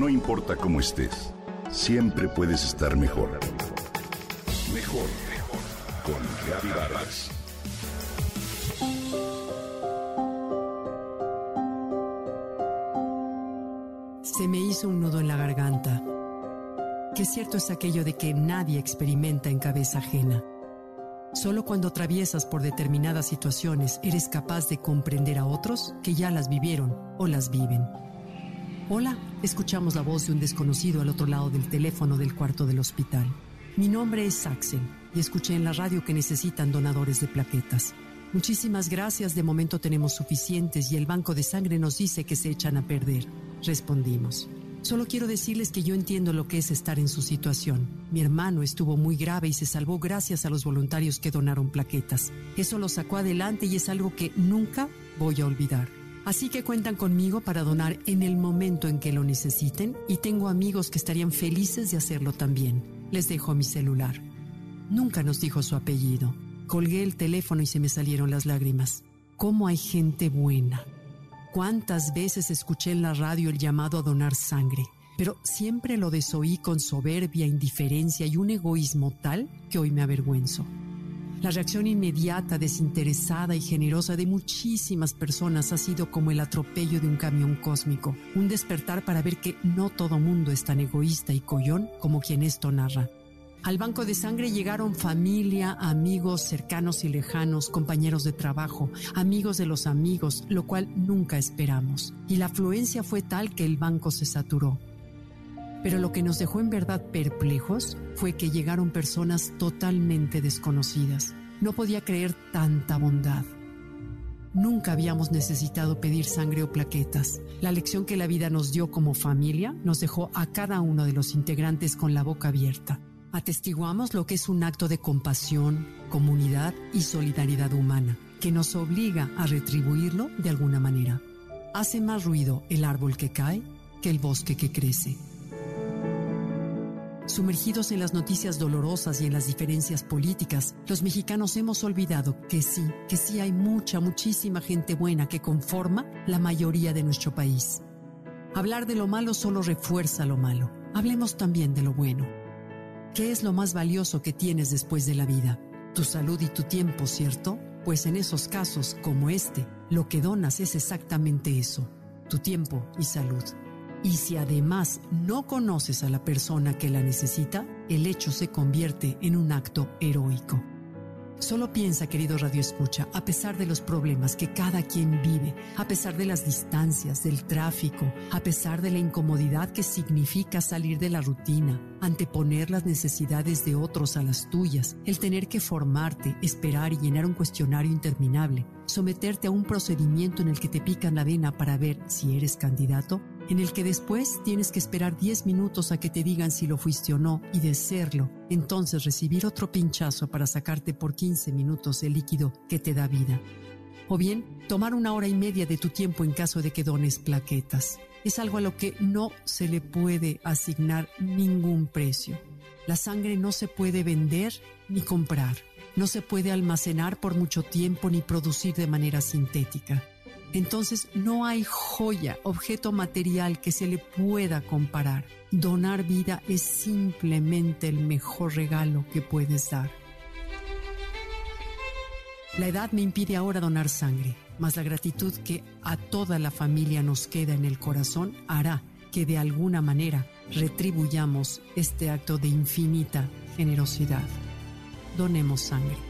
No importa cómo estés, siempre puedes estar mejor. Mejor, mejor. Con Vargas. Se me hizo un nudo en la garganta. Qué cierto es aquello de que nadie experimenta en cabeza ajena. Solo cuando atraviesas por determinadas situaciones eres capaz de comprender a otros que ya las vivieron o las viven. Hola, escuchamos la voz de un desconocido al otro lado del teléfono del cuarto del hospital. Mi nombre es Saxen y escuché en la radio que necesitan donadores de plaquetas. Muchísimas gracias, de momento tenemos suficientes y el banco de sangre nos dice que se echan a perder. Respondimos. Solo quiero decirles que yo entiendo lo que es estar en su situación. Mi hermano estuvo muy grave y se salvó gracias a los voluntarios que donaron plaquetas. Eso lo sacó adelante y es algo que nunca voy a olvidar. Así que cuentan conmigo para donar en el momento en que lo necesiten y tengo amigos que estarían felices de hacerlo también. Les dejo mi celular. Nunca nos dijo su apellido. Colgué el teléfono y se me salieron las lágrimas. ¿Cómo hay gente buena? ¿Cuántas veces escuché en la radio el llamado a donar sangre? Pero siempre lo desoí con soberbia, indiferencia y un egoísmo tal que hoy me avergüenzo. La reacción inmediata, desinteresada y generosa de muchísimas personas ha sido como el atropello de un camión cósmico, un despertar para ver que no todo mundo es tan egoísta y collón como quien esto narra. Al banco de sangre llegaron familia, amigos cercanos y lejanos, compañeros de trabajo, amigos de los amigos, lo cual nunca esperamos. Y la afluencia fue tal que el banco se saturó. Pero lo que nos dejó en verdad perplejos fue que llegaron personas totalmente desconocidas. No podía creer tanta bondad. Nunca habíamos necesitado pedir sangre o plaquetas. La lección que la vida nos dio como familia nos dejó a cada uno de los integrantes con la boca abierta atestiguamos lo que es un acto de compasión, comunidad y solidaridad humana, que nos obliga a retribuirlo de alguna manera. Hace más ruido el árbol que cae que el bosque que crece. Sumergidos en las noticias dolorosas y en las diferencias políticas, los mexicanos hemos olvidado que sí, que sí hay mucha, muchísima gente buena que conforma la mayoría de nuestro país. Hablar de lo malo solo refuerza lo malo. Hablemos también de lo bueno ¿Qué es lo más valioso que tienes después de la vida? Tu salud y tu tiempo, ¿cierto? Pues en esos casos, como este, lo que donas es exactamente eso, tu tiempo y salud. Y si además no conoces a la persona que la necesita, el hecho se convierte en un acto heroico. Solo piensa, querido Radio Escucha, a pesar de los problemas que cada quien vive, a pesar de las distancias, del tráfico, a pesar de la incomodidad que significa salir de la rutina, anteponer las necesidades de otros a las tuyas, el tener que formarte, esperar y llenar un cuestionario interminable, someterte a un procedimiento en el que te pican la vena para ver si eres candidato, en el que después tienes que esperar 10 minutos a que te digan si lo fuiste o no y de serlo, entonces recibir otro pinchazo para sacarte por 15 minutos el líquido que te da vida. O bien, tomar una hora y media de tu tiempo en caso de que dones plaquetas. Es algo a lo que no se le puede asignar ningún precio. La sangre no se puede vender ni comprar. No se puede almacenar por mucho tiempo ni producir de manera sintética. Entonces no hay joya, objeto material que se le pueda comparar. Donar vida es simplemente el mejor regalo que puedes dar. La edad me impide ahora donar sangre, mas la gratitud que a toda la familia nos queda en el corazón hará que de alguna manera retribuyamos este acto de infinita generosidad. Donemos sangre.